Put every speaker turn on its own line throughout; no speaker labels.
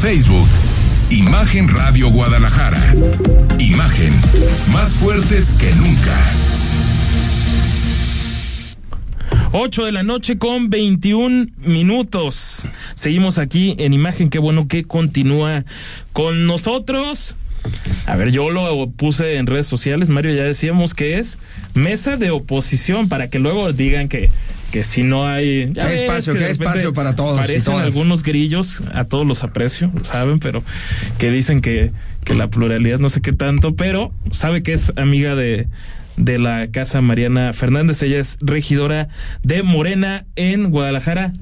Facebook. Imagen Radio Guadalajara. Imagen más fuertes que nunca.
8 de la noche con 21 minutos. Seguimos aquí en imagen. Qué bueno que continúa con nosotros. A ver, yo lo puse en redes sociales, Mario, ya decíamos que es mesa de oposición para que luego digan que, que si no hay
ya espacio, que hay espacio para todos.
Parecen algunos grillos, a todos los aprecio, saben, pero que dicen que, que la pluralidad no sé qué tanto, pero sabe que es amiga de, de la casa Mariana Fernández, ella es regidora de Morena en Guadalajara.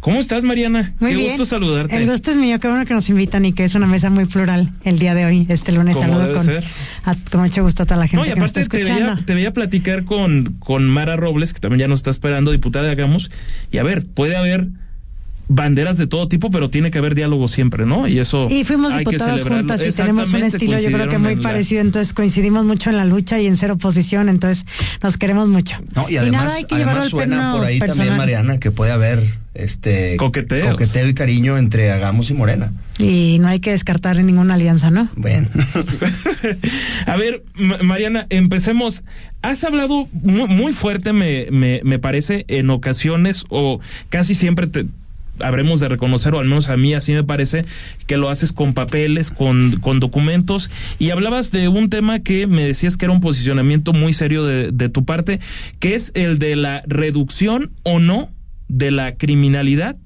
¿Cómo estás, Mariana?
Muy
qué
bien.
gusto saludarte.
El gusto es mío, qué bueno que nos invitan y que es una mesa muy plural el día de hoy, este lunes.
Como
Saludo
debe
con,
ser.
a- con mucho gusto a toda la gente
No, y
que nos está
aparte te
escuchando.
veía, te veía platicar con, con Mara Robles, que también ya nos está esperando, diputada de Hagamos. Y a ver, puede haber banderas de todo tipo, pero tiene que haber diálogo siempre, ¿no? Y eso
Y fuimos
celebrarlo.
juntas y tenemos un estilo yo creo que muy
en la-
parecido, entonces coincidimos mucho en la lucha y en ser oposición, entonces nos queremos mucho.
No, y además,
nada hay que llevarlo
además
al
por ahí
personal.
también, Mariana, que puede haber este
Coqueteos.
coqueteo y cariño entre Hagamos y Morena.
Y no hay que descartar ninguna alianza, ¿no?
Bueno.
A ver, Mariana, empecemos. Has hablado muy, muy fuerte, me, me, me parece, en ocasiones, o casi siempre te habremos de reconocer, o al menos a mí así me parece, que lo haces con papeles, con, con documentos, y hablabas de un tema que me decías que era un posicionamiento muy serio de, de tu parte, que es el de la reducción o no de la criminalidad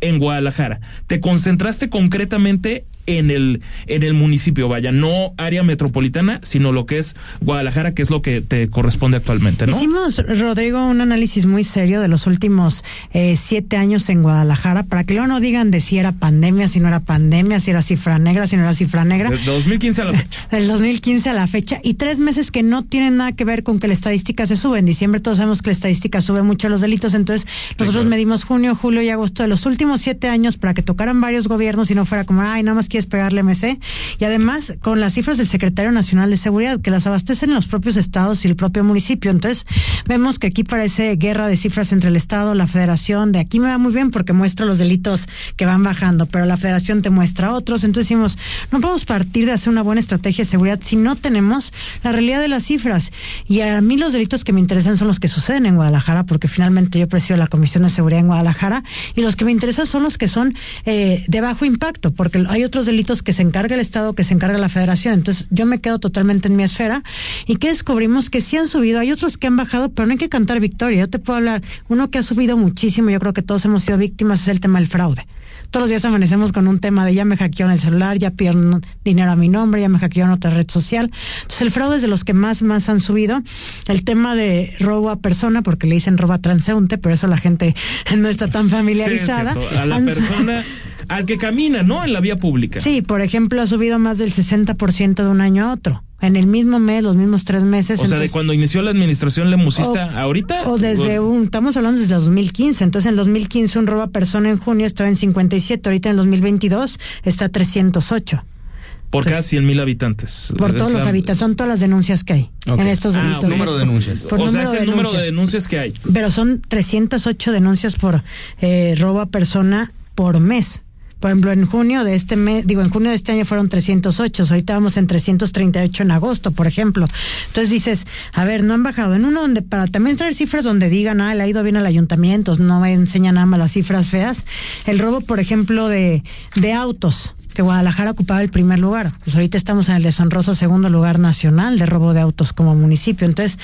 en Guadalajara. Te concentraste concretamente en el en el municipio, vaya, no área metropolitana, sino lo que es Guadalajara, que es lo que te corresponde actualmente, ¿no?
Hicimos, Rodrigo, un análisis muy serio de los últimos eh, siete años en Guadalajara, para que luego no digan de si era pandemia, si no era pandemia, si era cifra negra, si no era cifra negra.
De 2015 a la fecha.
Del 2015 a la fecha y tres meses que no tienen nada que ver con que la estadística se sube. En diciembre todos sabemos que la estadística sube mucho los delitos, entonces nosotros
claro.
medimos junio, julio y agosto de los últimos siete años para que tocaran varios gobiernos y no fuera como, ay, nada más quieres pegarle MC. Y además con las cifras del Secretario Nacional de Seguridad, que las abastecen los propios estados y el propio municipio. Entonces vemos que aquí parece guerra de cifras entre el Estado, la Federación. De aquí me va muy bien porque muestra los delitos que van bajando, pero la Federación te muestra otros. Entonces decimos, no podemos partir de hacer una buena estrategia de seguridad si no tenemos la realidad de las cifras. Y a mí los delitos que me interesan son los que suceden en Guadalajara, porque finalmente yo presido la Comisión de Seguridad en Guadalajara, y los que me interesan son los que son eh, de bajo impacto, porque hay otros delitos que se encarga el Estado, que se encarga la Federación. Entonces yo me quedo totalmente en mi esfera y que descubrimos que sí han subido, hay otros que han bajado, pero no hay que cantar victoria. Yo te puedo hablar, uno que ha subido muchísimo, yo creo que todos hemos sido víctimas, es el tema del fraude. Todos los días amanecemos con un tema de ya me hackearon el celular, ya pidieron dinero a mi nombre, ya me hackearon otra red social. Entonces el fraude es de los que más, más han subido. El tema de robo a persona, porque le dicen robo a transeúnte, pero eso la gente no está tan familiarizada.
Sí, es cierto. a la persona, al que camina, ¿no? En la vía pública.
Sí, por ejemplo, ha subido más del 60% de un año a otro. En el mismo mes, los mismos tres meses.
O sea, de
entonces-
cuando inició la administración lemusista,
O-
ahorita.
O desde un, estamos hablando desde el 2015. Entonces, en el 2015 un robo a persona en junio estaba en 57, ahorita en el 2022 está a 308.
por cada 100 mil habitantes.
Por todos los
la-
habitantes, son todas las denuncias que hay en estos
Ah,
delitos.
número de denuncias.
Por
o sea, es el
de
número de
denuncias.
denuncias que hay.
Pero son 308 denuncias por eh, robo a persona por mes. Por ejemplo, en junio de este mes, digo, en junio de este año fueron 308, ahorita vamos en 338 en agosto, por ejemplo. Entonces dices, a ver, no han bajado. En uno donde, para también traer cifras donde digan, ah, le ha ido bien al ayuntamiento, no me enseñan nada más las cifras feas. El robo, por ejemplo, de, de autos, que Guadalajara ocupaba el primer lugar. Pues ahorita estamos en el deshonroso segundo lugar nacional de robo de autos como municipio. Entonces,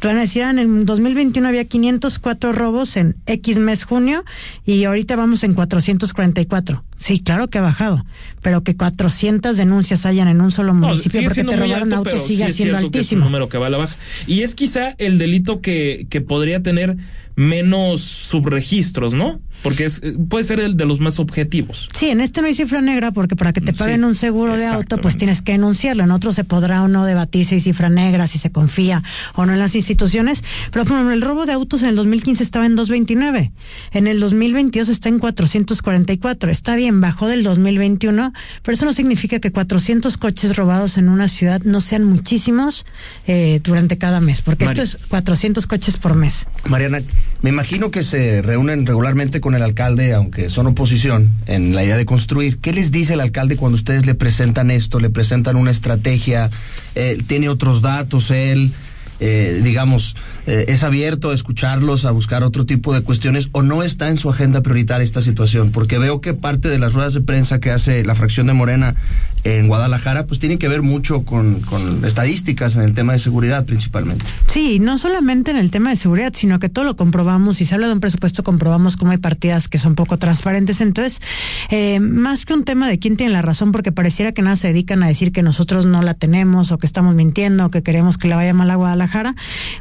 te van a decir, ah, en el 2021 había 504 robos en X mes junio y ahorita vamos en 444. Sí, claro que ha bajado, pero que 400 denuncias hayan en un solo municipio porque te robaron
alto,
autos sigue
sí
siendo
que es un
altísimo.
número que va a la baja. Y es quizá el delito que, que podría tener menos subregistros, ¿no? Porque es, eh, puede ser el de los más objetivos.
Sí, en este no hay cifra negra porque para que te
Sí,
paguen un seguro de auto, pues tienes que denunciarlo. En otro se podrá o no debatir si hay cifra negra, si se confía o no en las instituciones. Pero por ejemplo, el robo de autos en el 2015 estaba en 229. En el 2022 está en 444. Está bien, bajó del 2021, pero eso no significa que 400 coches robados en una ciudad no sean muchísimos eh, durante cada mes, porque
Mari-
esto es 400 coches por mes.
Mariana, Me imagino que se reúnen regularmente con el alcalde, aunque son oposición, en la idea de construir. ¿Qué les dice el alcalde cuando ustedes le presentan esto, le presentan una estrategia? Eh, ¿Tiene otros datos él? Eh, digamos, eh, es abierto a escucharlos, a buscar otro tipo de cuestiones, o no está en su agenda prioritaria esta situación? Porque veo que parte de las ruedas de prensa que hace la fracción de Morena en Guadalajara, pues tiene que ver mucho con, con estadísticas en el tema de seguridad principalmente.
Sí, no solamente en el tema de seguridad, sino que todo lo comprobamos. Si se habla de un presupuesto, comprobamos cómo hay partidas que son poco transparentes. Entonces, eh, más que un tema de quién tiene la razón, porque pareciera que nada se dedican a decir que nosotros no la tenemos, o que estamos mintiendo, o que queremos que le vaya mal a Guadalajara,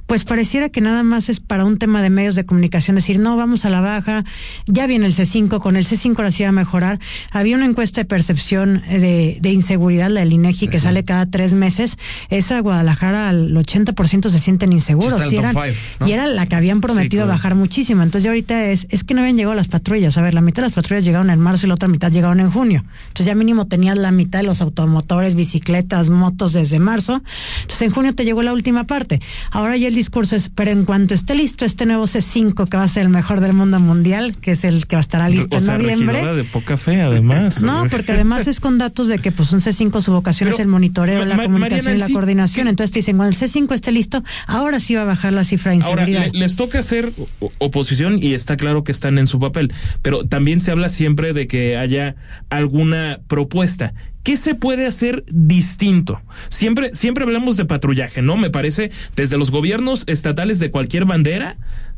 pues pareciera que nada más es para un tema de medios de comunicación, decir, no, vamos a la baja, ya viene el C5, con el C5 ahora sí va a mejorar. Había una encuesta de percepción de, de inseguridad, la del INEGI, que sale cada tres meses, esa Guadalajara al 80% se sienten inseguros. y, era la que habían prometido bajar muchísimo. Entonces ya ahorita es, es que no habían llegado las patrullas. A ver, la mitad de las patrullas llegaron en marzo y la otra mitad llegaron en junio. Entonces ya mínimo tenías la mitad de los automotores, bicicletas, motos desde marzo. Entonces en junio te llegó la última parte. Ahora ya el discurso es, pero en cuanto esté listo este nuevo C5 que va a ser el mejor del mundo mundial, que es el que va a estar listo en noviembre.
de poca fe, además.
No, porque además es con datos de que pues un C5 su vocación es el monitoreo, la comunicación y la coordinación. Entonces te dicen, cuando el C5 esté listo, ahora sí va a bajar la cifra de inseguridad.
Ahora, les toca hacer oposición y está claro que están en su papel, pero también se habla siempre de que haya alguna propuesta. ¿Qué se puede hacer distinto? Siempre, siempre hablamos de patrullaje, ¿no? Me parece, desde los gobiernos estatales de cualquier bandera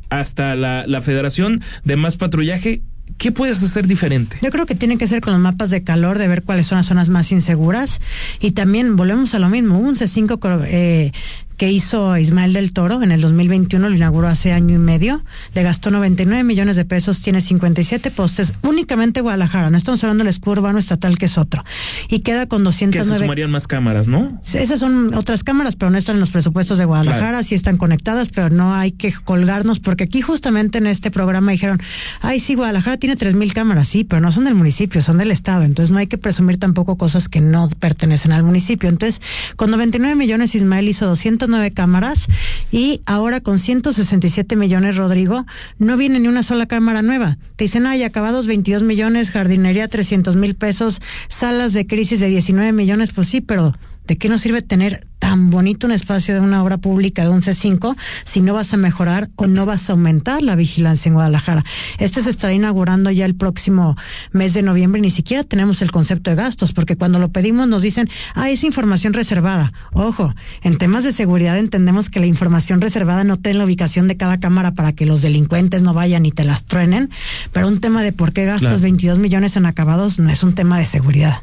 hasta la, la Federación de Más Patrullaje, ¿Qué puedes hacer diferente?
Yo creo que tiene que ser con los mapas de calor, de ver cuáles son las zonas más inseguras. Y también volvemos a lo mismo. Un C5 eh, que hizo Ismael del Toro en el 2021, lo inauguró hace año y medio, le gastó 99 millones de pesos, tiene 57 postes, únicamente Guadalajara, no estamos hablando del escudo urbano estatal que es otro, y queda con 209...
Que se sumarían más cámaras, ¿no?
Esas son otras cámaras, pero no están en los presupuestos de Guadalajara, sí están conectadas, pero no hay que colgarnos, porque aquí justamente en este programa dijeron, ay, sí, Guadalajara tiene 3.000 cámaras, sí, pero no son del municipio, son del Estado, entonces no hay que presumir tampoco cosas que no pertenecen al municipio. Entonces, con 99 millones Ismael hizo 200 nueve cámaras y ahora con 167 millones, Rodrigo, no viene ni una sola cámara nueva. Te dicen, ay, acabados 22 millones, jardinería 300 mil pesos, salas de crisis de 19 millones, pues sí, pero ¿de qué nos sirve tener tan bonito un espacio de una obra pública de un C5 si no vas a mejorar o no vas a aumentar la vigilancia en Guadalajara? Este se estará inaugurando ya el próximo mes de noviembre y ni siquiera tenemos el concepto de gastos, porque cuando lo pedimos nos dicen, ah, es información reservada. Ojo, en temas de seguridad entendemos que la información reservada no tiene la ubicación de cada cámara para que los delincuentes no vayan y te las truenen, pero un tema de por qué gastas 22 millones en acabados no es un tema de seguridad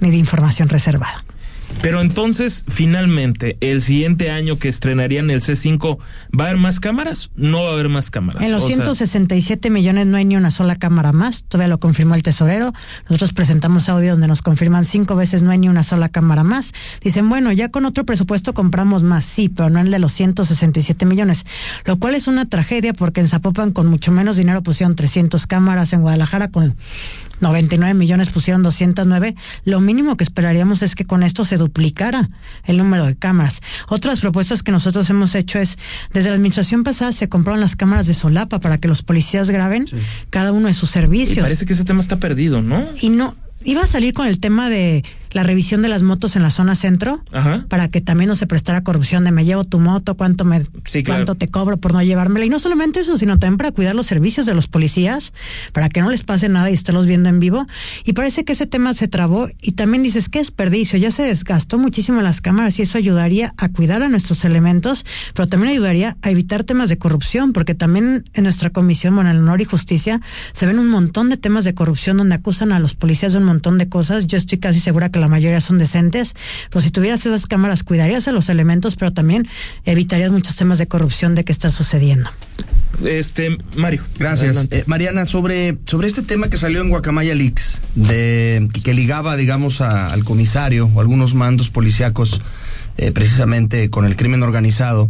ni de información reservada.
Pero entonces, finalmente, el siguiente año que estrenarían el C5, ¿va a haber más cámaras? No va a haber más cámaras.
En los 167 millones no hay ni una sola cámara más. Todavía lo confirmó el tesorero. Nosotros presentamos audio donde nos confirman cinco veces no hay ni una sola cámara más. Dicen, bueno, ya con otro presupuesto compramos más. Sí, pero no el de los 167 millones. Lo cual es una tragedia porque en Zapopan con mucho menos dinero pusieron 300 cámaras. En Guadalajara con 99 millones pusieron 209. Lo mínimo que esperaríamos es que con esto se duplicara el número de cámaras. Otras propuestas que nosotros hemos hecho es, desde la administración pasada se compraron las cámaras de solapa para que los policías graben cada uno de sus servicios. Y
parece que ese tema está perdido, ¿no?
Y no, iba a salir con el tema de la revisión de las motos en la zona centro para que también no se prestara corrupción de me llevo tu moto, cuánto me cuánto te cobro por no llevármela. Y no solamente eso, sino también para cuidar los servicios de los policías, para que no les pase nada y estarlos viendo en vivo. Y parece que ese tema se trabó y también dices que desperdicio, ya se desgastó muchísimo las cámaras y eso ayudaría a cuidar a nuestros elementos, pero también ayudaría a evitar temas de corrupción, porque también en nuestra comisión, bueno, en el honor y justicia se ven un montón de temas de corrupción donde acusan a los policías de un montón de cosas. Yo estoy casi segura que la mayoría son decentes, pero si tuvieras esas cámaras cuidarías a los elementos, pero también evitarías muchos temas de corrupción de que está sucediendo.
Este, Mario.
Gracias. Eh, Mariana, sobre, sobre este tema que salió en Guacamaya Leaks, de, que ligaba, digamos, al comisario o algunos mandos policíacos eh, precisamente con el crimen organizado,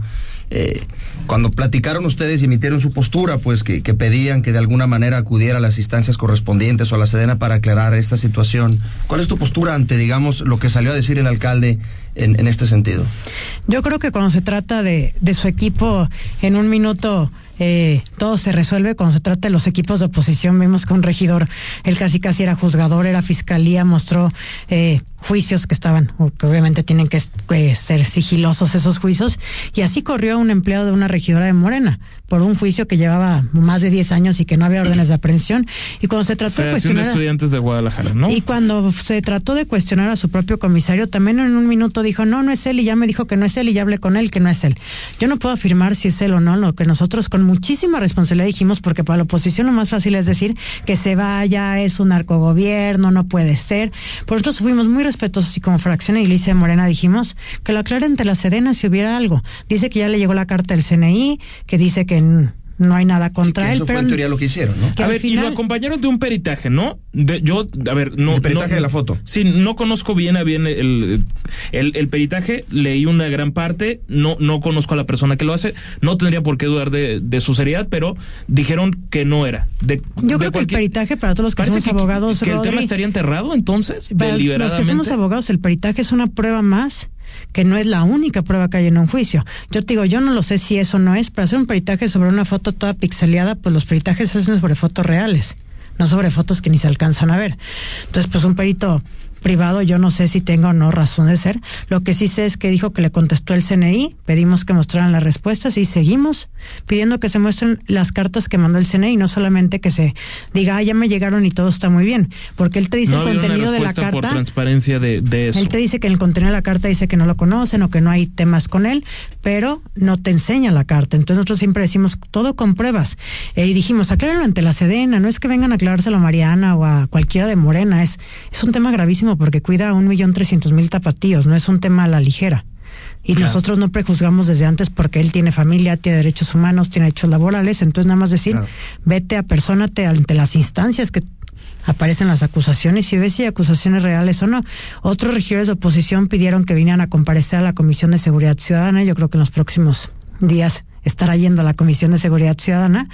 eh, cuando platicaron ustedes y emitieron su postura, pues que, pedían que de alguna manera acudiera a las instancias correspondientes o a la Sedena para aclarar esta situación, ¿cuál es tu postura ante, digamos, lo que salió a decir el alcalde en, este sentido?
Yo creo que cuando se trata de, de su equipo, en un minuto eh, todo se resuelve cuando se trata de los equipos de oposición. Vimos que un regidor, él casi casi era juzgador, era fiscalía, mostró eh, juicios que estaban, que obviamente tienen que eh, ser sigilosos esos juicios, y así corrió un empleado de una regidora de Morena por un juicio que llevaba más de 10 años y que no había órdenes de aprehensión. Y cuando se trató de cuestionar.
estudiantes de Guadalajara, ¿no?
Y cuando se trató de cuestionar a su propio comisario, también en un minuto dijo, no, no es él, y ya me dijo que no es él, y ya hablé con él que no es él. Yo no puedo afirmar si es él o no, lo que nosotros con muchísima responsabilidad dijimos, porque para la oposición lo más fácil es decir que se vaya, es un narcogobierno, no puede ser. Por nosotros fuimos muy respetuosos y como fracción de Iglesia Morena dijimos que lo aclare ante la Sedena si hubiera algo. Dice que ya le llegó la carta del CNI, que dice que no hay nada contra él.
Eso
pero
fue en teoría lo que hicieron, ¿no?
A ver, final... y lo acompañaron de un peritaje, ¿no? De, yo, a ver, no.
El peritaje
no,
de la foto.
Sí, no conozco bien a bien el, el, el, peritaje, leí una gran parte, no, no conozco a la persona que lo hace, no tendría por qué dudar de, de su seriedad, pero dijeron que no era. De,
yo creo que el peritaje, para todos los que somos
que,
abogados.
Que, el tema estaría enterrado entonces,
para los que somos abogados, el peritaje es una prueba más que no es la única prueba que hay en un juicio. Yo te digo, yo no lo sé si eso no es. Para hacer un peritaje sobre una foto toda pixeleada, pues los peritajes se hacen sobre fotos reales, no sobre fotos que ni se alcanzan a ver. Entonces, pues un perito privado, yo no sé si tenga o no razón de ser. Lo que sí sé es que dijo que le contestó el CNI, pedimos que mostraran las respuestas y seguimos pidiendo que se muestren las cartas que mandó el CNI, no solamente que se diga, ah, ya me llegaron y todo está muy bien, porque él te dice
no
el contenido de la carta.
por transparencia de, de, eso.
Él te dice que en el contenido de la carta dice que no lo conocen o que no hay temas con él, pero no te enseña la carta. Entonces nosotros siempre decimos todo con pruebas. Eh, y dijimos, aclárenlo ante la Sedena, no es que vengan a aclarárselo a Mariana o a cualquiera de Morena, es, es un tema gravísimo porque cuida a un millón trescientos mil tapatíos, no es un tema a la ligera. Y claro. nosotros no prejuzgamos desde antes porque él tiene familia, tiene derechos humanos, tiene derechos laborales, entonces nada más decir, claro. vete a persónate ante las instancias que aparecen las acusaciones y ves si hay acusaciones reales o no. Otros regidores de oposición pidieron que vinieran a comparecer a la Comisión de Seguridad Ciudadana, yo creo que en los próximos días estará yendo a la Comisión de Seguridad Ciudadana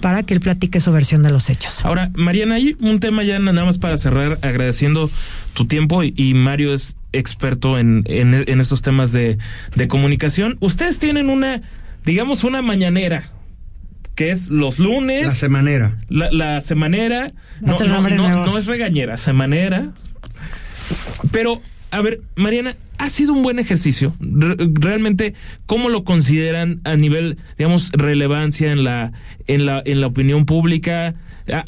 para que él platique su versión de los hechos.
Ahora, Mariana, hay un tema ya nada más para cerrar, agradeciendo tu tiempo y, y Mario es experto en, en, en estos temas de, de, comunicación. Ustedes tienen una, digamos, una mañanera. Que es los lunes.
La semanera.
La, la semanera. No, no, no, no es regañera, semanera. Pero a ver, Mariana, ha sido un buen ejercicio. Realmente, ¿cómo lo consideran a nivel, digamos, relevancia en la, en la, en la opinión pública?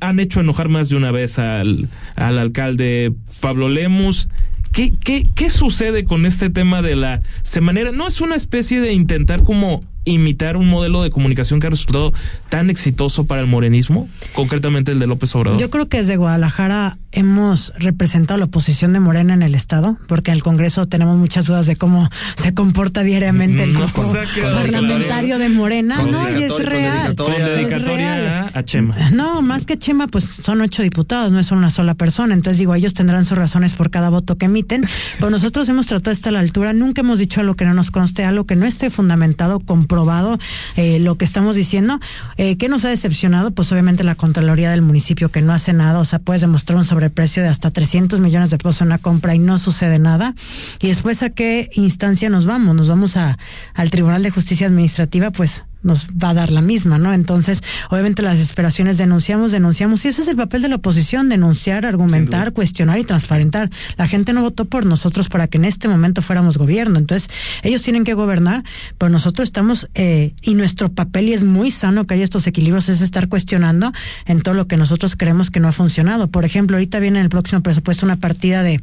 Han hecho enojar más de una vez al, al alcalde Pablo Lemus. ¿Qué, qué, ¿Qué sucede con este tema de la semanera? ¿No es una especie de intentar como imitar un modelo de comunicación que ha resultado tan exitoso para el morenismo, concretamente el de López Obrador?
Yo creo que desde Guadalajara hemos representado la oposición de Morena en el Estado, porque en el Congreso tenemos muchas dudas de cómo se comporta diariamente el grupo no, parlamentario de Morena. No, y es real.
Con dedicatoria
es
real. a Chema.
No, más que Chema, pues son ocho diputados, no es una sola persona. Entonces digo, ellos tendrán sus razones por cada voto que emiten, pero nosotros hemos tratado de estar a la altura, nunca hemos dicho algo que no nos conste, algo que no esté fundamentado, comprobado eh, lo que estamos diciendo. Eh, ¿Qué nos ha decepcionado? Pues obviamente la Contraloría del municipio que no hace nada, o sea, puedes demostrar un sobreprecio de hasta 300 millones de pesos en una compra y no sucede nada. Y después a qué instancia nos vamos? Nos vamos a, al Tribunal de Justicia Administrativa, pues nos va a dar la misma, ¿no? Entonces, obviamente las desesperaciones denunciamos, denunciamos, y ese es el papel de la oposición, denunciar, argumentar, cuestionar y transparentar. La gente no votó por nosotros para que en este momento fuéramos gobierno, entonces ellos tienen que gobernar, pero nosotros estamos, eh, y nuestro papel, y es muy sano que haya estos equilibrios, es estar cuestionando en todo lo que nosotros creemos que no ha funcionado. Por ejemplo, ahorita viene en el próximo presupuesto una partida de,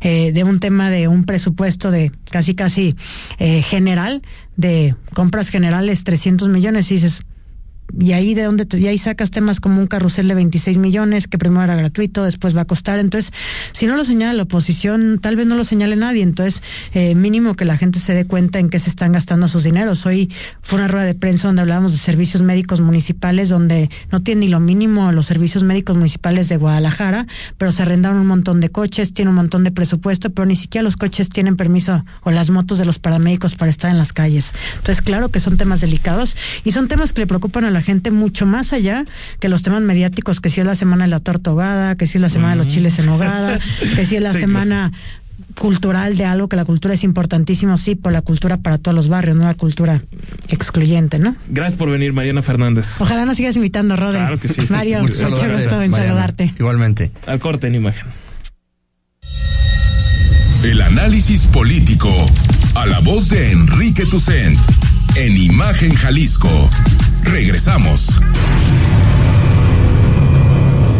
eh, de un tema de un presupuesto de casi, casi eh, general, de compras generales 300 millones y dices, y ahí de donde te, y ahí sacas temas como un carrusel de 26 millones que primero era gratuito, después va a costar. Entonces, si no lo señala la oposición, tal vez no lo señale nadie. Entonces, eh, mínimo que la gente se dé cuenta en qué se están gastando sus dineros. Hoy fue una rueda de prensa donde hablábamos de servicios médicos municipales, donde no tienen ni lo mínimo los servicios médicos municipales de Guadalajara, pero se arrendaron un montón de coches, tiene un montón de presupuesto, pero ni siquiera los coches tienen permiso o las motos de los paramédicos para estar en las calles. Entonces, claro que son temas delicados y son temas que le preocupan a la gente mucho más allá que los temas mediáticos, que si es la semana de la torta que si es la semana de los chiles en hogada, que si es la semana cultural de algo, que la cultura es importantísimo, sí, por la cultura para todos los barrios, no la cultura excluyente, ¿no?
Gracias por venir, Mariana Fernández.
Ojalá nos sigas invitando, Rodri.
Claro que sí.
Mario, mucho gusto en saludarte.
Igualmente.
Al corte en imagen.
El análisis político a la voz de Enrique Tucent en Imagen Jalisco. Regresamos.